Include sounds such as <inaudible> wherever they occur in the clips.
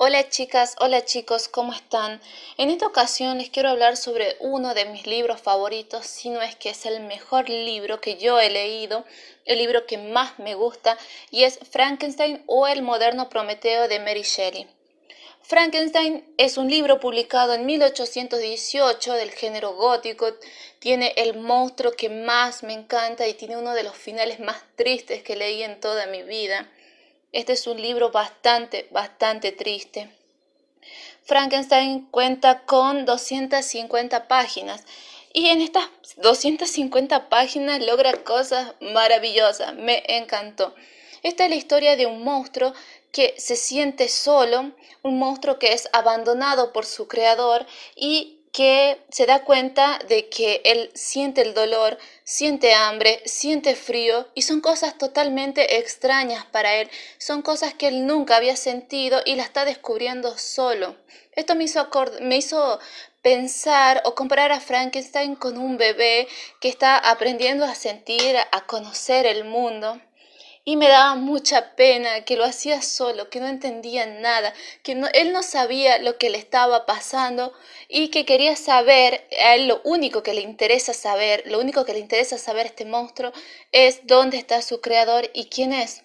Hola chicas, hola chicos, ¿cómo están? En esta ocasión les quiero hablar sobre uno de mis libros favoritos, si no es que es el mejor libro que yo he leído, el libro que más me gusta, y es Frankenstein o el moderno Prometeo de Mary Shelley. Frankenstein es un libro publicado en 1818 del género gótico, tiene el monstruo que más me encanta y tiene uno de los finales más tristes que leí en toda mi vida. Este es un libro bastante, bastante triste. Frankenstein cuenta con 250 páginas y en estas 250 páginas logra cosas maravillosas. Me encantó. Esta es la historia de un monstruo que se siente solo, un monstruo que es abandonado por su creador y que se da cuenta de que él siente el dolor, siente hambre, siente frío y son cosas totalmente extrañas para él, son cosas que él nunca había sentido y la está descubriendo solo. Esto me hizo, me hizo pensar o comparar a Frankenstein con un bebé que está aprendiendo a sentir, a conocer el mundo. Y me daba mucha pena que lo hacía solo, que no entendía nada, que él no sabía lo que le estaba pasando y que quería saber, a él lo único que le interesa saber, lo único que le interesa saber a este monstruo es dónde está su creador y quién es.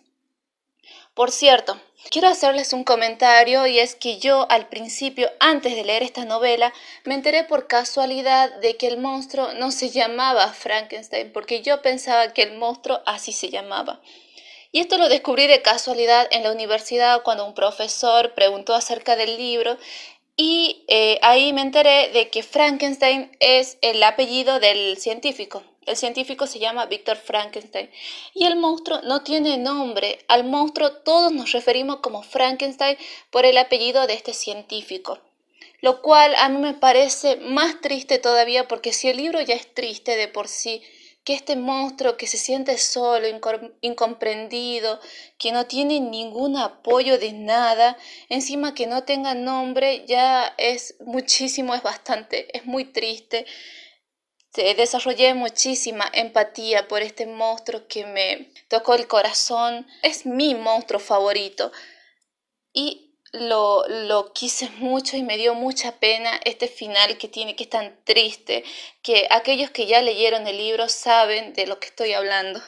Por cierto, quiero hacerles un comentario y es que yo al principio, antes de leer esta novela, me enteré por casualidad de que el monstruo no se llamaba Frankenstein, porque yo pensaba que el monstruo así se llamaba. Y esto lo descubrí de casualidad en la universidad cuando un profesor preguntó acerca del libro y eh, ahí me enteré de que Frankenstein es el apellido del científico. El científico se llama Víctor Frankenstein. Y el monstruo no tiene nombre. Al monstruo todos nos referimos como Frankenstein por el apellido de este científico. Lo cual a mí me parece más triste todavía porque si el libro ya es triste de por sí, que este monstruo que se siente solo, incomprendido, que no tiene ningún apoyo de nada, encima que no tenga nombre, ya es muchísimo, es bastante, es muy triste. Desarrollé muchísima empatía por este monstruo que me tocó el corazón. Es mi monstruo favorito. Y lo, lo, quise mucho y me dio mucha pena este final que tiene, que es tan triste, que aquellos que ya leyeron el libro saben de lo que estoy hablando.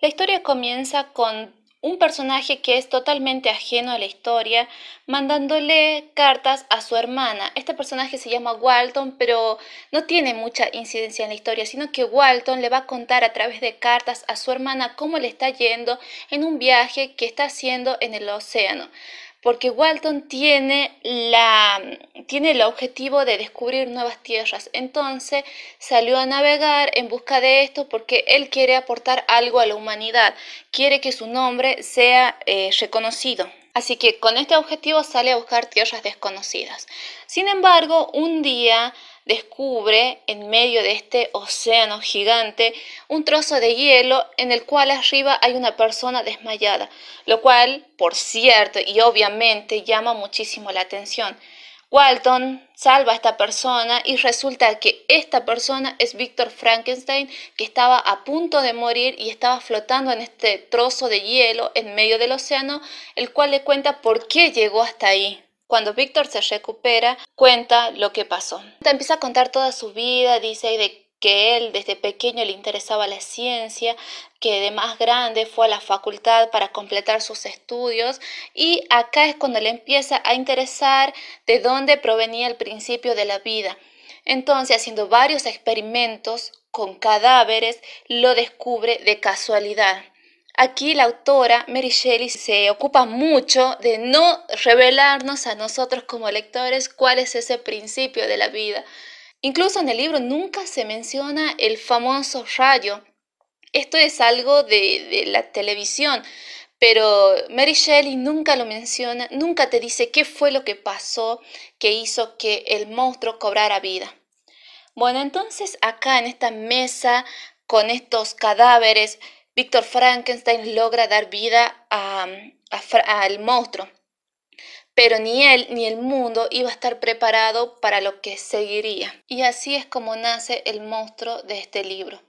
La historia comienza con un personaje que es totalmente ajeno a la historia, mandándole cartas a su hermana. Este personaje se llama Walton, pero no tiene mucha incidencia en la historia, sino que Walton le va a contar a través de cartas a su hermana cómo le está yendo en un viaje que está haciendo en el océano porque Walton tiene, la, tiene el objetivo de descubrir nuevas tierras. Entonces salió a navegar en busca de esto porque él quiere aportar algo a la humanidad, quiere que su nombre sea eh, reconocido. Así que con este objetivo sale a buscar tierras desconocidas. Sin embargo, un día descubre en medio de este océano gigante un trozo de hielo en el cual arriba hay una persona desmayada, lo cual, por cierto y obviamente, llama muchísimo la atención. Walton salva a esta persona y resulta que esta persona es Víctor Frankenstein que estaba a punto de morir y estaba flotando en este trozo de hielo en medio del océano, el cual le cuenta por qué llegó hasta ahí. Cuando Víctor se recupera, cuenta lo que pasó. Empieza a contar toda su vida, dice de que él desde pequeño le interesaba la ciencia, que de más grande fue a la facultad para completar sus estudios y acá es cuando le empieza a interesar de dónde provenía el principio de la vida. Entonces, haciendo varios experimentos con cadáveres, lo descubre de casualidad. Aquí la autora Mary Shelley se ocupa mucho de no revelarnos a nosotros como lectores cuál es ese principio de la vida. Incluso en el libro nunca se menciona el famoso rayo. Esto es algo de, la televisión, pero Mary Shelley nunca lo menciona, nunca te dice qué fue lo que pasó que hizo que el monstruo cobrara vida. Bueno, entonces acá en esta mesa con estos cadáveres, Víctor Frankenstein logra dar vida al monstruo, pero ni él ni el mundo iba a estar preparado para lo que seguiría. Y así es como nace el monstruo de este libro.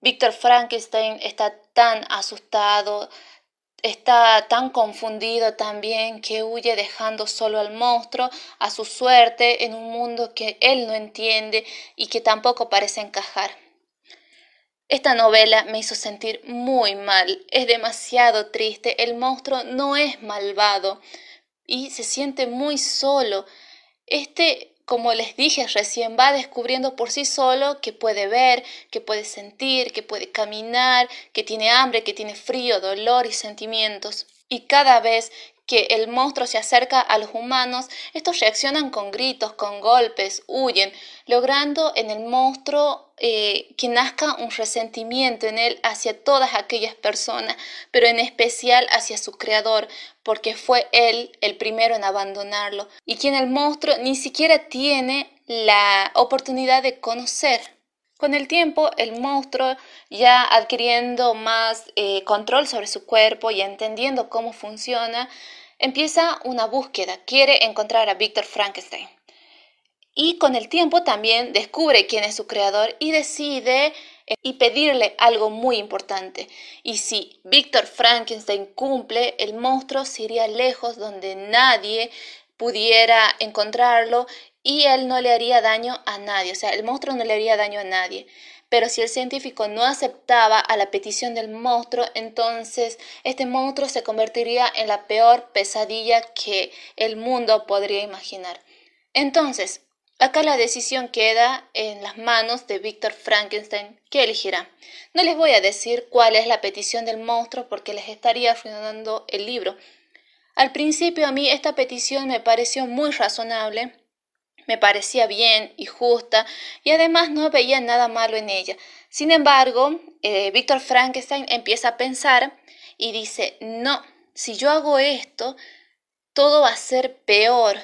Víctor Frankenstein está tan asustado, está tan confundido también que huye dejando solo al monstruo a su suerte en un mundo que él no entiende y que tampoco parece encajar. Esta novela me hizo sentir muy mal, es demasiado triste, el monstruo no es malvado y se siente muy solo. Este como les dije recién, va descubriendo por sí solo que puede ver, que puede sentir, que puede caminar, que tiene hambre, que tiene frío, dolor y sentimientos. Y cada vez que el monstruo se acerca a los humanos, estos reaccionan con gritos, con golpes, huyen, logrando en el monstruo eh, que nazca un resentimiento en él hacia todas aquellas personas, pero en especial hacia su creador, porque fue él el primero en abandonarlo, y quien el monstruo ni siquiera tiene la oportunidad de conocer. Con el tiempo, el monstruo, ya adquiriendo más eh, control sobre su cuerpo y entendiendo cómo funciona, empieza una búsqueda, quiere encontrar a Víctor Frankenstein. Y con el tiempo también descubre quién es su creador y decide eh, y pedirle algo muy importante. Y si Víctor Frankenstein cumple, el monstruo se iría lejos donde nadie pudiera encontrarlo y él no le haría daño a nadie, o sea, el monstruo no le haría daño a nadie. Pero si el científico no aceptaba a la petición del monstruo, entonces este monstruo se convertiría en la peor pesadilla que el mundo podría imaginar. Entonces, acá la decisión queda en las manos de Víctor Frankenstein, que elegirá. No les voy a decir cuál es la petición del monstruo porque les estaría arruinando el libro. Al principio a mí esta petición me pareció muy razonable, me parecía bien y justa y además no veía nada malo en ella. Sin embargo, eh, Víctor Frankenstein empieza a pensar y dice, no, si yo hago esto, todo va a ser peor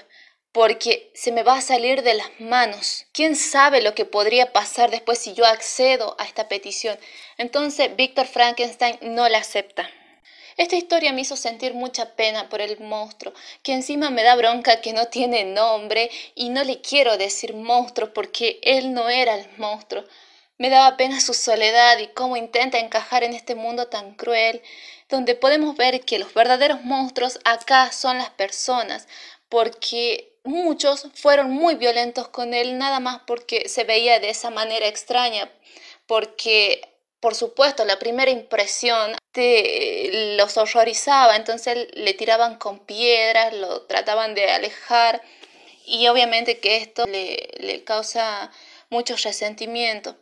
porque se me va a salir de las manos. ¿Quién sabe lo que podría pasar después si yo accedo a esta petición? Entonces Víctor Frankenstein no la acepta. Esta historia me hizo sentir mucha pena por el monstruo, que encima me da bronca que no tiene nombre y no le quiero decir monstruo porque él no era el monstruo. Me daba pena su soledad y cómo intenta encajar en este mundo tan cruel, donde podemos ver que los verdaderos monstruos acá son las personas, porque muchos fueron muy violentos con él nada más porque se veía de esa manera extraña, porque por supuesto, la primera impresión te, los horrorizaba, entonces le tiraban con piedras, lo trataban de alejar y obviamente que esto le, le causa mucho resentimiento.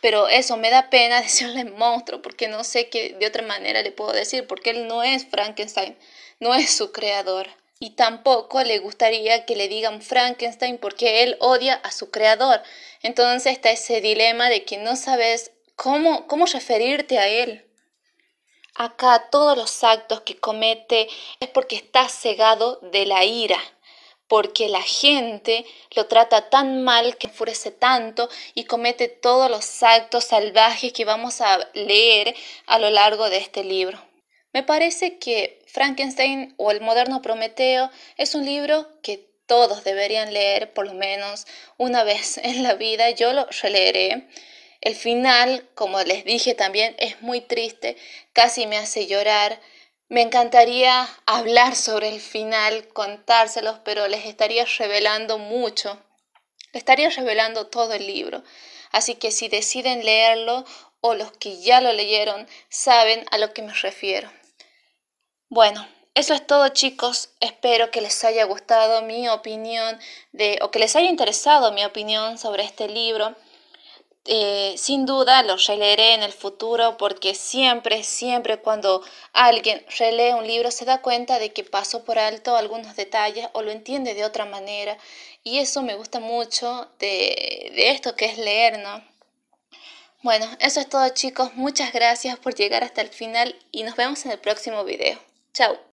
Pero eso me da pena <laughs> decirle monstruo porque no sé qué de otra manera le puedo decir, porque él no es Frankenstein, no es su creador. Y tampoco le gustaría que le digan Frankenstein porque él odia a su creador. Entonces está ese dilema de que no sabes ¿Cómo, referirte a Él? Acá todos los actos que comete es porque está cegado de la ira, porque la gente lo trata tan mal que enfurece tanto y comete todos los actos salvajes que vamos a leer a lo largo de este libro. Me parece que Frankenstein o el moderno Prometeo es un libro que todos deberían leer por lo menos una vez en la vida. Yo lo releeré el final, como les dije también, es muy triste, casi me hace llorar. Me encantaría hablar sobre el final, contárselos, pero les estaría revelando mucho. Les estaría revelando todo el libro. Así que si deciden leerlo o los que ya lo leyeron saben a lo que me refiero. Bueno, eso es todo chicos. Espero que les haya gustado mi opinión de o que les haya interesado mi opinión sobre este libro. Eh, sin duda lo releeré en el futuro porque siempre, siempre cuando alguien relee un libro se da cuenta de que pasó por alto algunos detalles o lo entiende de otra manera y eso me gusta mucho de, de esto que es leer, ¿no? Bueno, eso es todo chicos, muchas gracias por llegar hasta el final y nos vemos en el próximo video. Chao.